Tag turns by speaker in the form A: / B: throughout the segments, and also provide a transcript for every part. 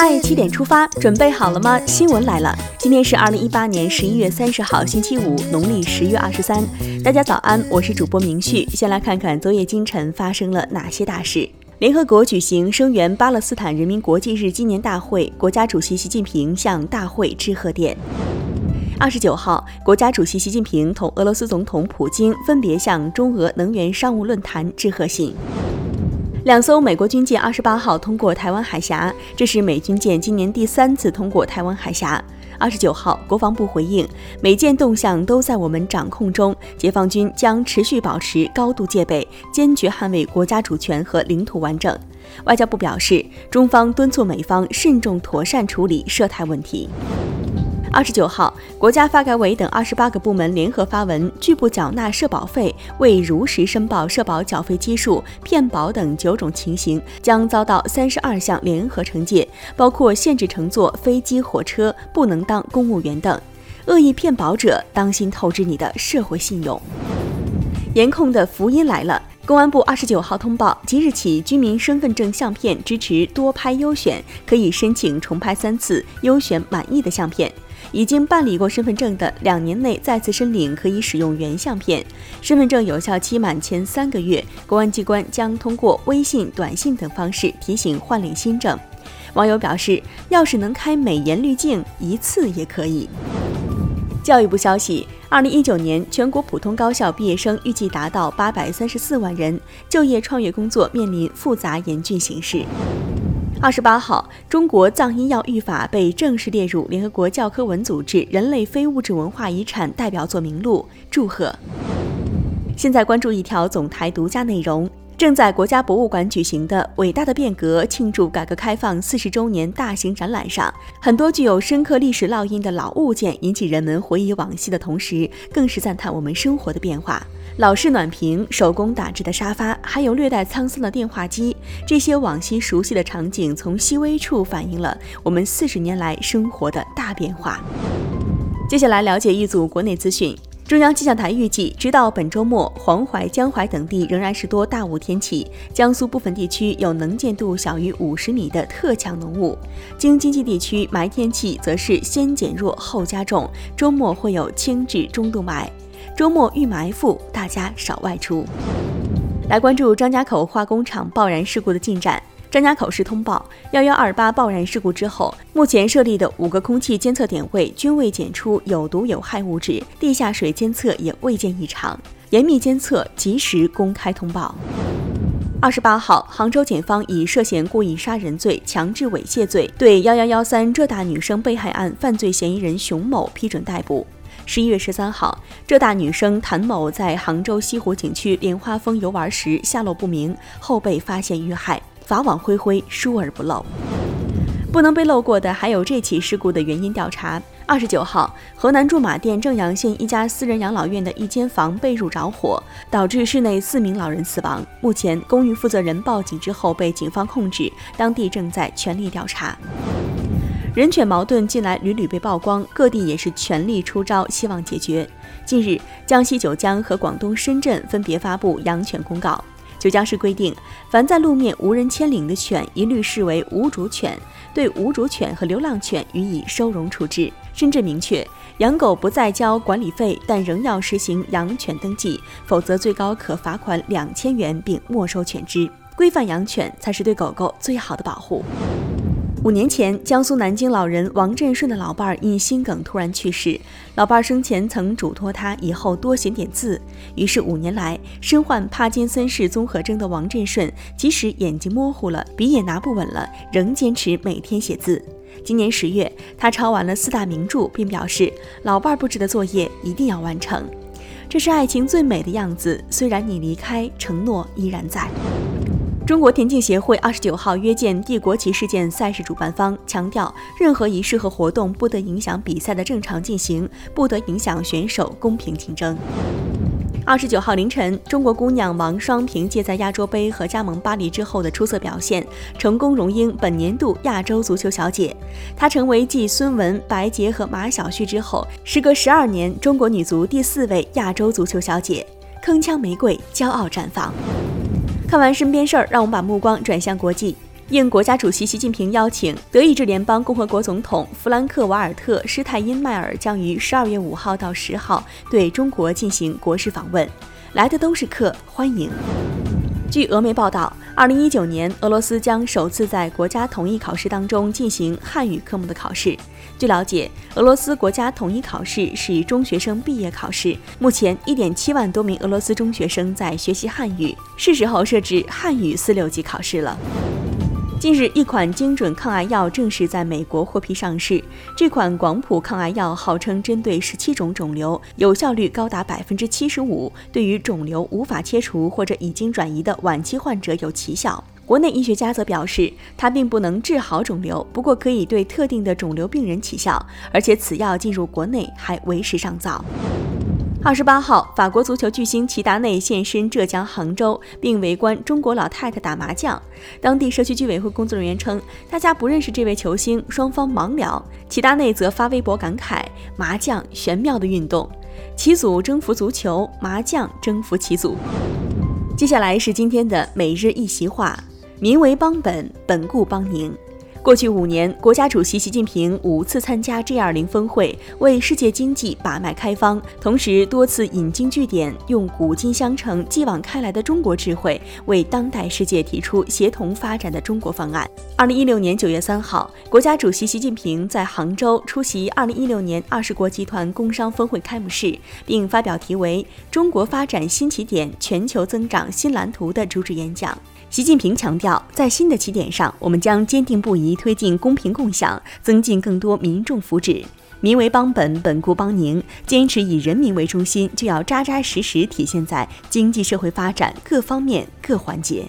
A: 嗨，七点出发，准备好了吗？新闻来了，今天是二零一八年十一月三十号，星期五，农历十月二十三。大家早安，我是主播明旭。先来看看昨夜今晨发生了哪些大事。联合国举行声援巴勒斯坦人民国际日纪念大会，国家主席习近平向大会致贺电。二十九号，国家主席习近平同俄罗斯总统普京分别向中俄能源商务论坛致贺信。两艘美国军舰二十八号通过台湾海峡，这是美军舰今年第三次通过台湾海峡。二十九号，国防部回应，每件动向都在我们掌控中，解放军将持续保持高度戒备，坚决捍卫国家主权和领土完整。外交部表示，中方敦促美方慎重妥善处理涉台问题。二十九号，国家发改委等二十八个部门联合发文，拒不缴纳社保费、未如实申报社保缴费基数、骗保等九种情形，将遭到三十二项联合惩戒，包括限制乘坐飞机、火车、不能当公务员等。恶意骗保者，当心透支你的社会信用。严控的福音来了。公安部二十九号通报，即日起，居民身份证相片支持多拍优选，可以申请重拍三次，优选满意的相片。已经办理过身份证的，两年内再次申领可以使用原相片。身份证有效期满前三个月，公安机关将通过微信、短信等方式提醒换领新证。网友表示，要是能开美颜滤镜，一次也可以。教育部消息，二零一九年全国普通高校毕业生预计达到八百三十四万人，就业创业工作面临复杂严峻形势。二十八号，中国藏医药预法被正式列入联合国教科文组织人类非物质文化遗产代表作名录，祝贺。现在关注一条总台独家内容。正在国家博物馆举行的“伟大的变革”庆祝改革开放四十周年大型展览上，很多具有深刻历史烙印的老物件引起人们回忆往昔的同时，更是赞叹我们生活的变化。老式暖瓶、手工打制的沙发，还有略带沧桑的电话机，这些往昔熟悉的场景，从细微处反映了我们四十年来生活的大变化。接下来了解一组国内资讯。中央气象台预计，直到本周末，黄淮、江淮等地仍然是多大雾天气。江苏部分地区有能见度小于五十米的特强浓雾。京津冀地区霾天气则是先减弱后加重，周末会有轻至中度霾。周末遇霾伏，大家少外出。来关注张家口化工厂爆燃事故的进展。张家口市通报，幺幺二八爆燃事故之后，目前设立的五个空气监测点位均未检出有毒有害物质，地下水监测也未见异常，严密监测，及时公开通报。二十八号，杭州检方以涉嫌故意杀人罪、强制猥亵罪，对幺幺幺三浙大女生被害案犯罪嫌疑人熊某批准逮捕。十一月十三号，浙大女生谭某在杭州西湖景区莲花峰游玩时下落不明，后被发现遇害。法网恢恢，疏而不漏。不能被漏过的还有这起事故的原因调查。二十九号，河南驻马店正阳县一家私人养老院的一间房被褥着火，导致室内四名老人死亡。目前，公寓负责人报警之后被警方控制，当地正在全力调查。人犬矛盾近来屡屡被曝光，各地也是全力出招，希望解决。近日，江西九江和广东深圳分别发布养犬公告。九江市规定，凡在路面无人牵领的犬，一律视为无主犬，对无主犬和流浪犬予以收容处置。深圳明确，养狗不再交管理费，但仍要实行养犬登记，否则最高可罚款两千元并没收犬只。规范养犬才是对狗狗最好的保护。五年前，江苏南京老人王振顺的老伴儿因心梗突然去世。老伴儿生前曾嘱托他以后多写点字，于是五年来，身患帕金森氏综合征的王振顺，即使眼睛模糊了，笔也拿不稳了，仍坚持每天写字。今年十月，他抄完了四大名著，并表示老伴儿布置的作业一定要完成。这是爱情最美的样子，虽然你离开，承诺依然在。中国田径协会二十九号约见帝国旗事件赛事主办方，强调任何仪式和活动不得影响比赛的正常进行，不得影响选手公平竞争。二十九号凌晨，中国姑娘王霜凭借在亚洲杯和加盟巴黎之后的出色表现，成功荣膺本年度亚洲足球小姐。她成为继孙雯、白洁和马晓旭之后，时隔十二年，中国女足第四位亚洲足球小姐，铿锵玫瑰，骄傲绽放。看完身边事儿，让我们把目光转向国际。应国家主席习近平邀请，德意志联邦共和国总统弗兰克·瓦尔特·施泰因迈尔将于十二月五号到十号对中国进行国事访问。来的都是客，欢迎。据俄媒报道，二零一九年，俄罗斯将首次在国家统一考试当中进行汉语科目的考试。据了解，俄罗斯国家统一考试是中学生毕业考试，目前一点七万多名俄罗斯中学生在学习汉语，是时候设置汉语四六级考试了。近日，一款精准抗癌药正式在美国获批上市。这款广谱抗癌药号称针对十七种肿瘤，有效率高达百分之七十五，对于肿瘤无法切除或者已经转移的晚期患者有奇效。国内医学家则表示，它并不能治好肿瘤，不过可以对特定的肿瘤病人起效，而且此药进入国内还为时尚早。二十八号，法国足球巨星齐达内现身浙江杭州，并围观中国老太太打麻将。当地社区居委会工作人员称，大家不认识这位球星，双方盲聊。齐达内则发微博感慨：“麻将玄妙的运动，棋组征服足球，麻将征服棋组。”接下来是今天的每日一席话：“民为邦本，本固邦宁。”过去五年，国家主席习近平五次参加 G20 峰会，为世界经济把脉开方，同时多次引经据典，用古今相承、继往开来的中国智慧，为当代世界提出协同发展的中国方案。二零一六年九月三号，国家主席习近平在杭州出席二零一六年二十国集团工商峰会开幕式，并发表题为《中国发展新起点，全球增长新蓝图》的主旨演讲。习近平强调，在新的起点上，我们将坚定不移推进公平共享，增进更多民众福祉。民为邦本，本固邦宁，坚持以人民为中心，就要扎扎实实体现在经济社会发展各方面各环节。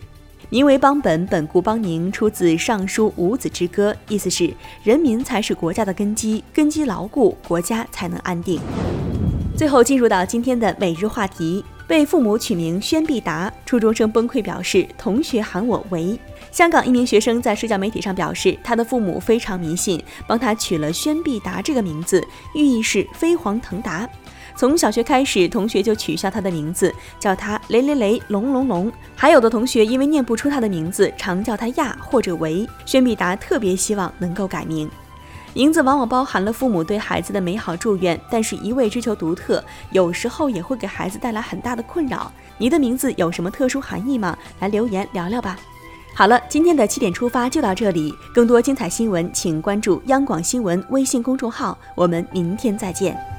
A: 民为邦本，本固邦宁，出自《尚书五子之歌》，意思是人民才是国家的根基，根基牢固，国家才能安定。最后进入到今天的每日话题。被父母取名宣必达，初中生崩溃表示同学喊我为。香港一名学生在社交媒体上表示，他的父母非常迷信，帮他取了宣必达这个名字，寓意是飞黄腾达。从小学开始，同学就取笑他的名字，叫他雷雷雷、龙龙龙。还有的同学因为念不出他的名字，常叫他亚或者维。宣必达特别希望能够改名。名字往往包含了父母对孩子的美好祝愿，但是一味追求独特，有时候也会给孩子带来很大的困扰。你的名字有什么特殊含义吗？来留言聊聊吧。好了，今天的七点出发就到这里，更多精彩新闻请关注央广新闻微信公众号，我们明天再见。